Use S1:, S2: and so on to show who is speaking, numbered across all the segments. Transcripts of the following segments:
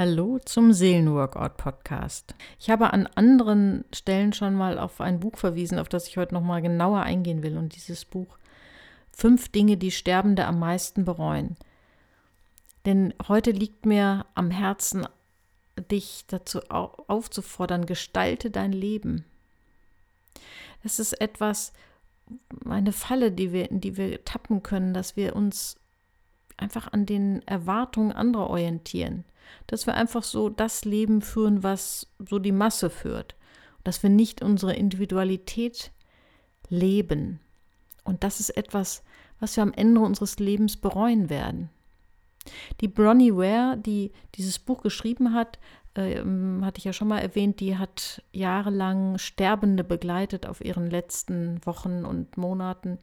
S1: Hallo zum Seelenworkout Podcast. Ich habe an anderen Stellen schon mal auf ein Buch verwiesen, auf das ich heute noch mal genauer eingehen will. Und dieses Buch Fünf Dinge, die Sterbende am meisten bereuen. Denn heute liegt mir am Herzen, dich dazu aufzufordern, gestalte dein Leben. Das ist etwas, eine Falle, die wir, in die wir tappen können, dass wir uns einfach an den Erwartungen anderer orientieren dass wir einfach so das Leben führen, was so die Masse führt. Dass wir nicht unsere Individualität leben. Und das ist etwas, was wir am Ende unseres Lebens bereuen werden. Die Bronnie Ware, die dieses Buch geschrieben hat, äh, hatte ich ja schon mal erwähnt, die hat jahrelang Sterbende begleitet auf ihren letzten Wochen und Monaten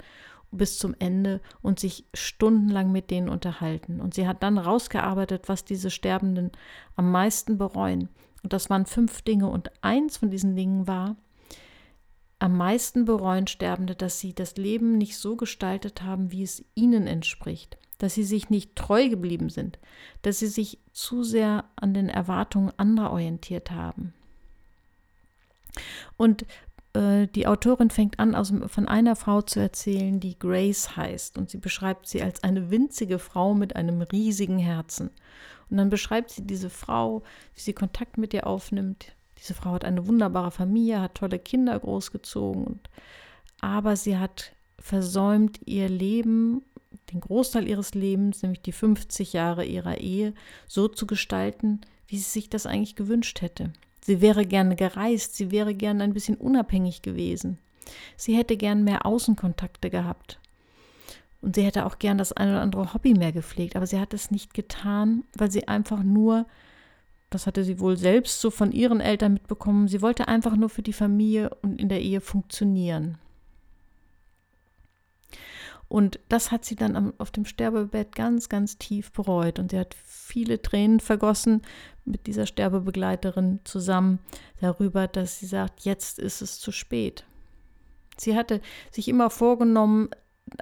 S1: bis zum Ende und sich stundenlang mit denen unterhalten. Und sie hat dann rausgearbeitet, was diese Sterbenden am meisten bereuen. Und das waren fünf Dinge. Und eins von diesen Dingen war, am meisten bereuen Sterbende, dass sie das Leben nicht so gestaltet haben, wie es ihnen entspricht, dass sie sich nicht treu geblieben sind, dass sie sich zu sehr an den Erwartungen anderer orientiert haben. Und äh, die Autorin fängt an, aus, von einer Frau zu erzählen, die Grace heißt. Und sie beschreibt sie als eine winzige Frau mit einem riesigen Herzen. Und dann beschreibt sie diese Frau, wie sie Kontakt mit ihr aufnimmt. Diese Frau hat eine wunderbare Familie, hat tolle Kinder großgezogen. Und, aber sie hat versäumt, ihr Leben, den Großteil ihres Lebens, nämlich die 50 Jahre ihrer Ehe, so zu gestalten, wie sie sich das eigentlich gewünscht hätte. Sie wäre gerne gereist, sie wäre gerne ein bisschen unabhängig gewesen. Sie hätte gern mehr Außenkontakte gehabt. Und sie hätte auch gern das eine oder andere Hobby mehr gepflegt, aber sie hat es nicht getan, weil sie einfach nur, das hatte sie wohl selbst so von ihren Eltern mitbekommen, sie wollte einfach nur für die Familie und in der Ehe funktionieren. Und das hat sie dann auf dem Sterbebett ganz, ganz tief bereut. Und sie hat viele Tränen vergossen mit dieser Sterbebegleiterin zusammen darüber, dass sie sagt, jetzt ist es zu spät. Sie hatte sich immer vorgenommen,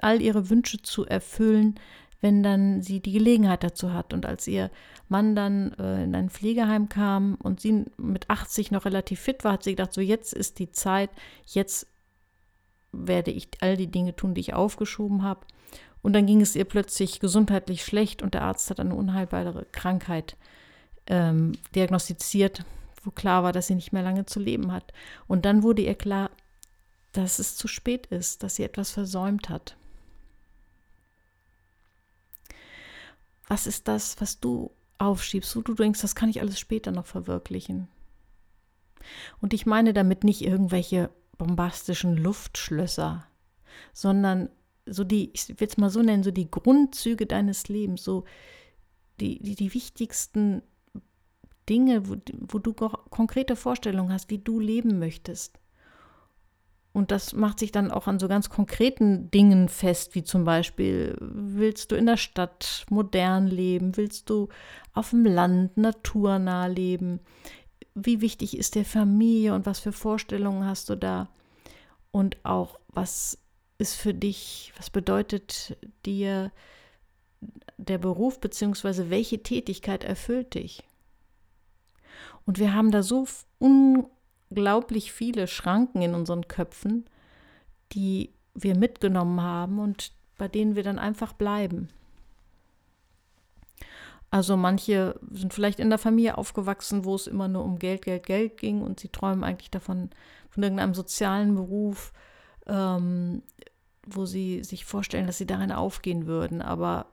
S1: all ihre Wünsche zu erfüllen, wenn dann sie die Gelegenheit dazu hat. Und als ihr Mann dann äh, in ein Pflegeheim kam und sie mit 80 noch relativ fit war, hat sie gedacht, so jetzt ist die Zeit, jetzt werde ich all die Dinge tun, die ich aufgeschoben habe. Und dann ging es ihr plötzlich gesundheitlich schlecht und der Arzt hat eine unheilbare Krankheit ähm, diagnostiziert, wo klar war, dass sie nicht mehr lange zu leben hat. Und dann wurde ihr klar, dass es zu spät ist, dass sie etwas versäumt hat. Was ist das, was du aufschiebst, wo du denkst, das kann ich alles später noch verwirklichen? Und ich meine damit nicht irgendwelche bombastischen Luftschlösser, sondern so die, ich will es mal so nennen, so die Grundzüge deines Lebens, so die, die, die wichtigsten Dinge, wo, wo du konkrete Vorstellungen hast, wie du leben möchtest. Und das macht sich dann auch an so ganz konkreten Dingen fest, wie zum Beispiel, willst du in der Stadt modern leben? Willst du auf dem Land naturnah leben? wie wichtig ist der Familie und was für Vorstellungen hast du da? Und auch, was ist für dich, was bedeutet dir der Beruf, beziehungsweise welche Tätigkeit erfüllt dich? Und wir haben da so unglaublich viele Schranken in unseren Köpfen, die wir mitgenommen haben und bei denen wir dann einfach bleiben. Also manche sind vielleicht in der Familie aufgewachsen, wo es immer nur um Geld, Geld, Geld ging und sie träumen eigentlich davon, von irgendeinem sozialen Beruf, ähm, wo sie sich vorstellen, dass sie darin aufgehen würden. Aber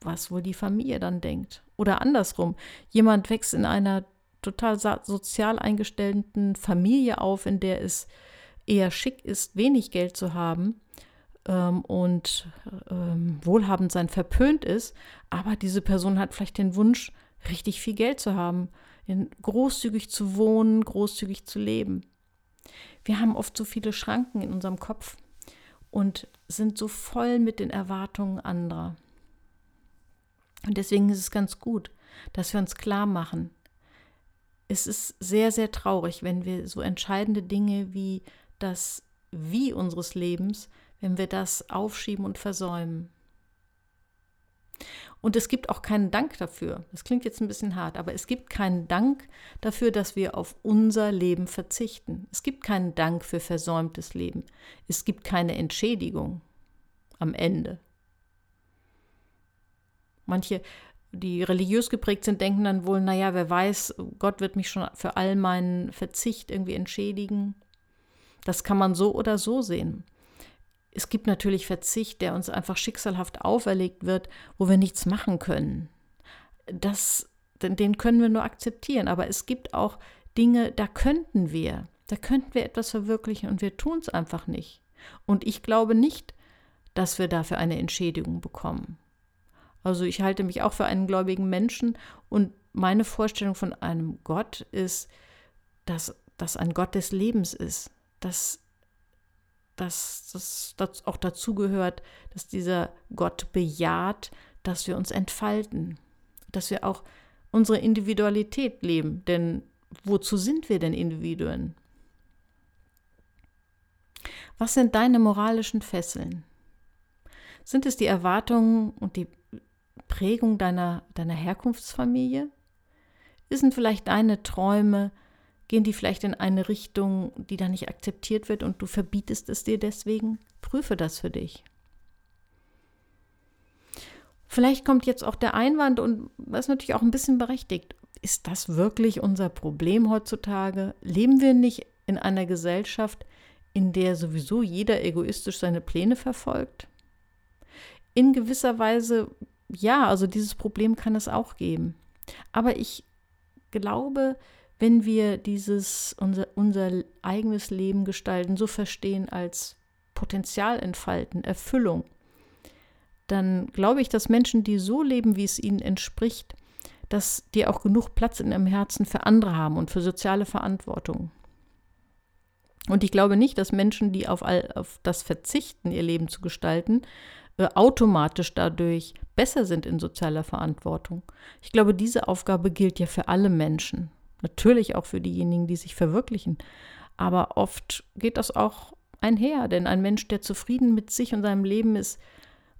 S1: was wohl die Familie dann denkt. Oder andersrum, jemand wächst in einer total sozial eingestellten Familie auf, in der es eher schick ist, wenig Geld zu haben ähm, und ähm, wohlhabend sein verpönt ist, aber diese Person hat vielleicht den Wunsch, richtig viel Geld zu haben, großzügig zu wohnen, großzügig zu leben. Wir haben oft so viele Schranken in unserem Kopf und sind so voll mit den Erwartungen anderer. Und deswegen ist es ganz gut, dass wir uns klar machen, es ist sehr, sehr traurig, wenn wir so entscheidende Dinge wie das Wie unseres Lebens wenn wir das aufschieben und versäumen. Und es gibt auch keinen Dank dafür. Das klingt jetzt ein bisschen hart, aber es gibt keinen Dank dafür, dass wir auf unser Leben verzichten. Es gibt keinen Dank für versäumtes Leben. Es gibt keine Entschädigung am Ende. Manche, die religiös geprägt sind, denken dann wohl, naja, wer weiß, Gott wird mich schon für all meinen Verzicht irgendwie entschädigen. Das kann man so oder so sehen. Es gibt natürlich Verzicht, der uns einfach schicksalhaft auferlegt wird, wo wir nichts machen können. Das, den können wir nur akzeptieren. Aber es gibt auch Dinge, da könnten wir, da könnten wir etwas verwirklichen und wir tun es einfach nicht. Und ich glaube nicht, dass wir dafür eine Entschädigung bekommen. Also ich halte mich auch für einen gläubigen Menschen und meine Vorstellung von einem Gott ist, dass das ein Gott des Lebens ist, dass dass das auch dazu gehört, dass dieser Gott bejaht, dass wir uns entfalten, dass wir auch unsere Individualität leben. Denn wozu sind wir denn Individuen? Was sind deine moralischen Fesseln? Sind es die Erwartungen und die Prägung deiner, deiner Herkunftsfamilie? Sind vielleicht deine Träume, Gehen die vielleicht in eine Richtung, die da nicht akzeptiert wird und du verbietest es dir deswegen? Prüfe das für dich. Vielleicht kommt jetzt auch der Einwand und das ist natürlich auch ein bisschen berechtigt. Ist das wirklich unser Problem heutzutage? Leben wir nicht in einer Gesellschaft, in der sowieso jeder egoistisch seine Pläne verfolgt? In gewisser Weise ja, also dieses Problem kann es auch geben. Aber ich glaube, wenn wir dieses, unser, unser eigenes Leben gestalten, so verstehen als Potenzial entfalten, Erfüllung, dann glaube ich, dass Menschen, die so leben, wie es ihnen entspricht, dass die auch genug Platz in ihrem Herzen für andere haben und für soziale Verantwortung. Und ich glaube nicht, dass Menschen, die auf, all, auf das verzichten, ihr Leben zu gestalten, äh, automatisch dadurch besser sind in sozialer Verantwortung. Ich glaube, diese Aufgabe gilt ja für alle Menschen. Natürlich auch für diejenigen, die sich verwirklichen. Aber oft geht das auch einher, denn ein Mensch, der zufrieden mit sich und seinem Leben ist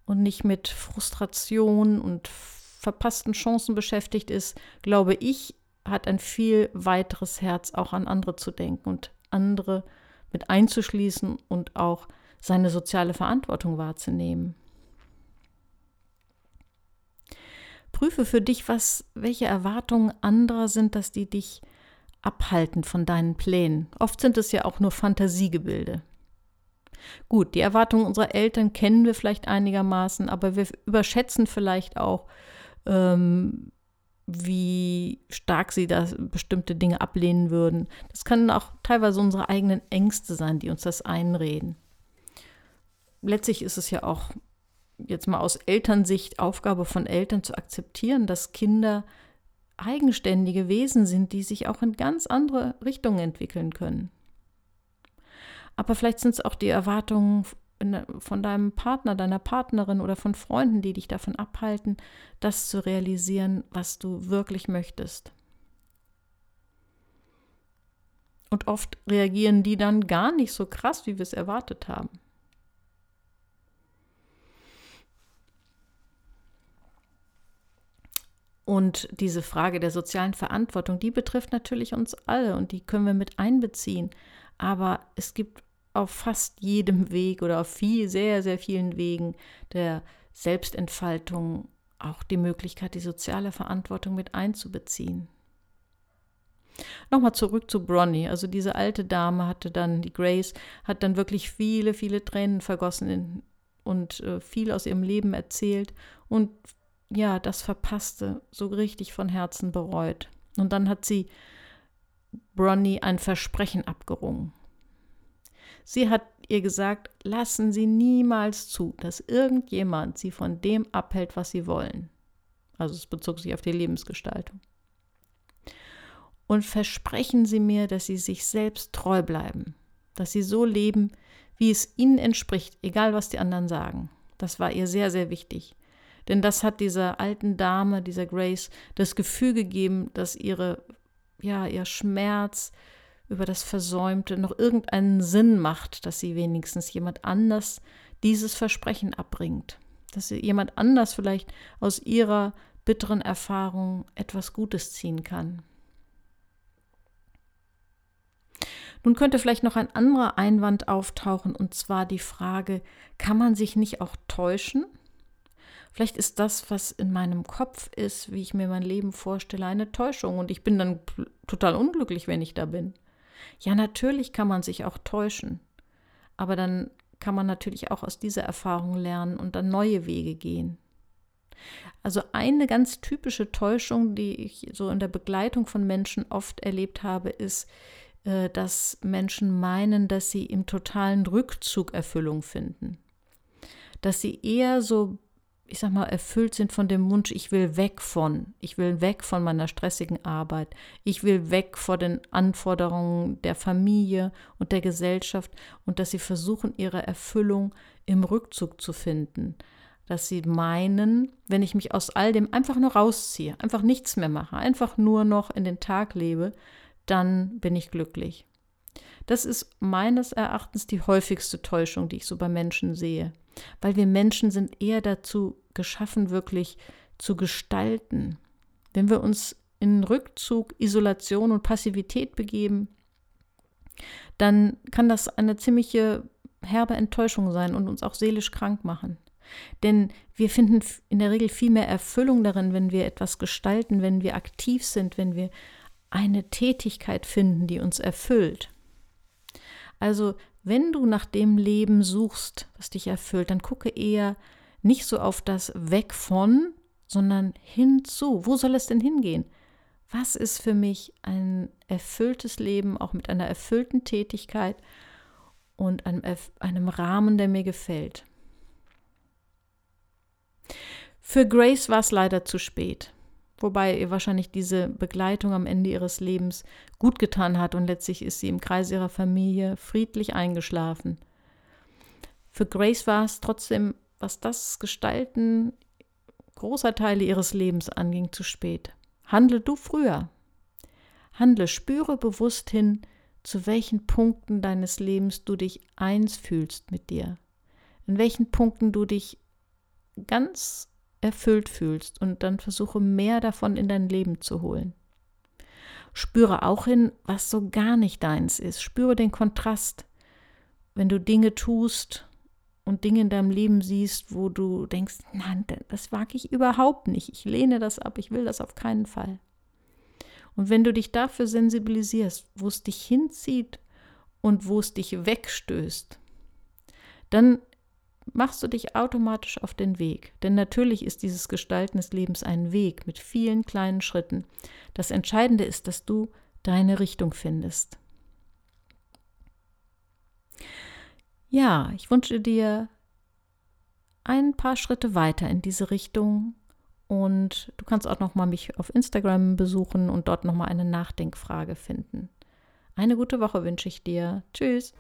S1: und nicht mit Frustration und verpassten Chancen beschäftigt ist, glaube ich, hat ein viel weiteres Herz, auch an andere zu denken und andere mit einzuschließen und auch seine soziale Verantwortung wahrzunehmen. Prüfe für dich, was, welche Erwartungen anderer sind, dass die dich abhalten von deinen Plänen. Oft sind es ja auch nur Fantasiegebilde. Gut, die Erwartungen unserer Eltern kennen wir vielleicht einigermaßen, aber wir überschätzen vielleicht auch, ähm, wie stark sie da bestimmte Dinge ablehnen würden. Das können auch teilweise unsere eigenen Ängste sein, die uns das einreden. Letztlich ist es ja auch jetzt mal aus Elternsicht Aufgabe von Eltern zu akzeptieren, dass Kinder eigenständige Wesen sind, die sich auch in ganz andere Richtungen entwickeln können. Aber vielleicht sind es auch die Erwartungen von deinem Partner, deiner Partnerin oder von Freunden, die dich davon abhalten, das zu realisieren, was du wirklich möchtest. Und oft reagieren die dann gar nicht so krass, wie wir es erwartet haben. Und diese Frage der sozialen Verantwortung, die betrifft natürlich uns alle und die können wir mit einbeziehen. Aber es gibt auf fast jedem Weg oder auf viel, sehr, sehr vielen Wegen der Selbstentfaltung auch die Möglichkeit, die soziale Verantwortung mit einzubeziehen. Nochmal zurück zu Bronnie. Also diese alte Dame hatte dann, die Grace, hat dann wirklich viele, viele Tränen vergossen in, und äh, viel aus ihrem Leben erzählt und ja, das Verpasste so richtig von Herzen bereut. Und dann hat sie Bronnie ein Versprechen abgerungen. Sie hat ihr gesagt, lassen Sie niemals zu, dass irgendjemand Sie von dem abhält, was Sie wollen. Also es bezog sich auf die Lebensgestaltung. Und versprechen Sie mir, dass Sie sich selbst treu bleiben, dass Sie so leben, wie es Ihnen entspricht, egal was die anderen sagen. Das war ihr sehr, sehr wichtig. Denn das hat dieser alten Dame, dieser Grace, das Gefühl gegeben, dass ihre, ja, ihr Schmerz über das Versäumte noch irgendeinen Sinn macht, dass sie wenigstens jemand anders dieses Versprechen abbringt. dass jemand anders vielleicht aus ihrer bitteren Erfahrung etwas Gutes ziehen kann. Nun könnte vielleicht noch ein anderer Einwand auftauchen, und zwar die Frage, kann man sich nicht auch täuschen? Vielleicht ist das, was in meinem Kopf ist, wie ich mir mein Leben vorstelle, eine Täuschung und ich bin dann total unglücklich, wenn ich da bin. Ja, natürlich kann man sich auch täuschen, aber dann kann man natürlich auch aus dieser Erfahrung lernen und dann neue Wege gehen. Also eine ganz typische Täuschung, die ich so in der Begleitung von Menschen oft erlebt habe, ist, äh, dass Menschen meinen, dass sie im totalen Rückzug Erfüllung finden. Dass sie eher so, ich sag mal, erfüllt sind von dem Wunsch, ich will weg von, ich will weg von meiner stressigen Arbeit, ich will weg vor den Anforderungen der Familie und der Gesellschaft und dass sie versuchen, ihre Erfüllung im Rückzug zu finden. Dass sie meinen, wenn ich mich aus all dem einfach nur rausziehe, einfach nichts mehr mache, einfach nur noch in den Tag lebe, dann bin ich glücklich. Das ist meines Erachtens die häufigste Täuschung, die ich so bei Menschen sehe, weil wir Menschen sind eher dazu geschaffen, wirklich zu gestalten. Wenn wir uns in Rückzug, Isolation und Passivität begeben, dann kann das eine ziemliche herbe Enttäuschung sein und uns auch seelisch krank machen. Denn wir finden in der Regel viel mehr Erfüllung darin, wenn wir etwas gestalten, wenn wir aktiv sind, wenn wir eine Tätigkeit finden, die uns erfüllt. Also, wenn du nach dem Leben suchst, was dich erfüllt, dann gucke eher nicht so auf das Weg von, sondern hinzu. Wo soll es denn hingehen? Was ist für mich ein erfülltes Leben, auch mit einer erfüllten Tätigkeit und einem, einem Rahmen, der mir gefällt? Für Grace war es leider zu spät wobei ihr wahrscheinlich diese Begleitung am Ende ihres Lebens gut getan hat und letztlich ist sie im Kreis ihrer Familie friedlich eingeschlafen. Für Grace war es trotzdem, was das Gestalten großer Teile ihres Lebens anging, zu spät. Handle du früher. Handle, spüre bewusst hin, zu welchen Punkten deines Lebens du dich eins fühlst mit dir. In welchen Punkten du dich ganz erfüllt fühlst und dann versuche mehr davon in dein Leben zu holen. Spüre auch hin, was so gar nicht deins ist. Spüre den Kontrast, wenn du Dinge tust und Dinge in deinem Leben siehst, wo du denkst, nein, das wage ich überhaupt nicht. Ich lehne das ab, ich will das auf keinen Fall. Und wenn du dich dafür sensibilisierst, wo es dich hinzieht und wo es dich wegstößt, dann machst du dich automatisch auf den Weg. Denn natürlich ist dieses Gestalten des Lebens ein Weg mit vielen kleinen Schritten. Das Entscheidende ist, dass du deine Richtung findest. Ja, ich wünsche dir ein paar Schritte weiter in diese Richtung und du kannst auch noch mal mich auf Instagram besuchen und dort noch mal eine Nachdenkfrage finden. Eine gute Woche wünsche ich dir. Tschüss.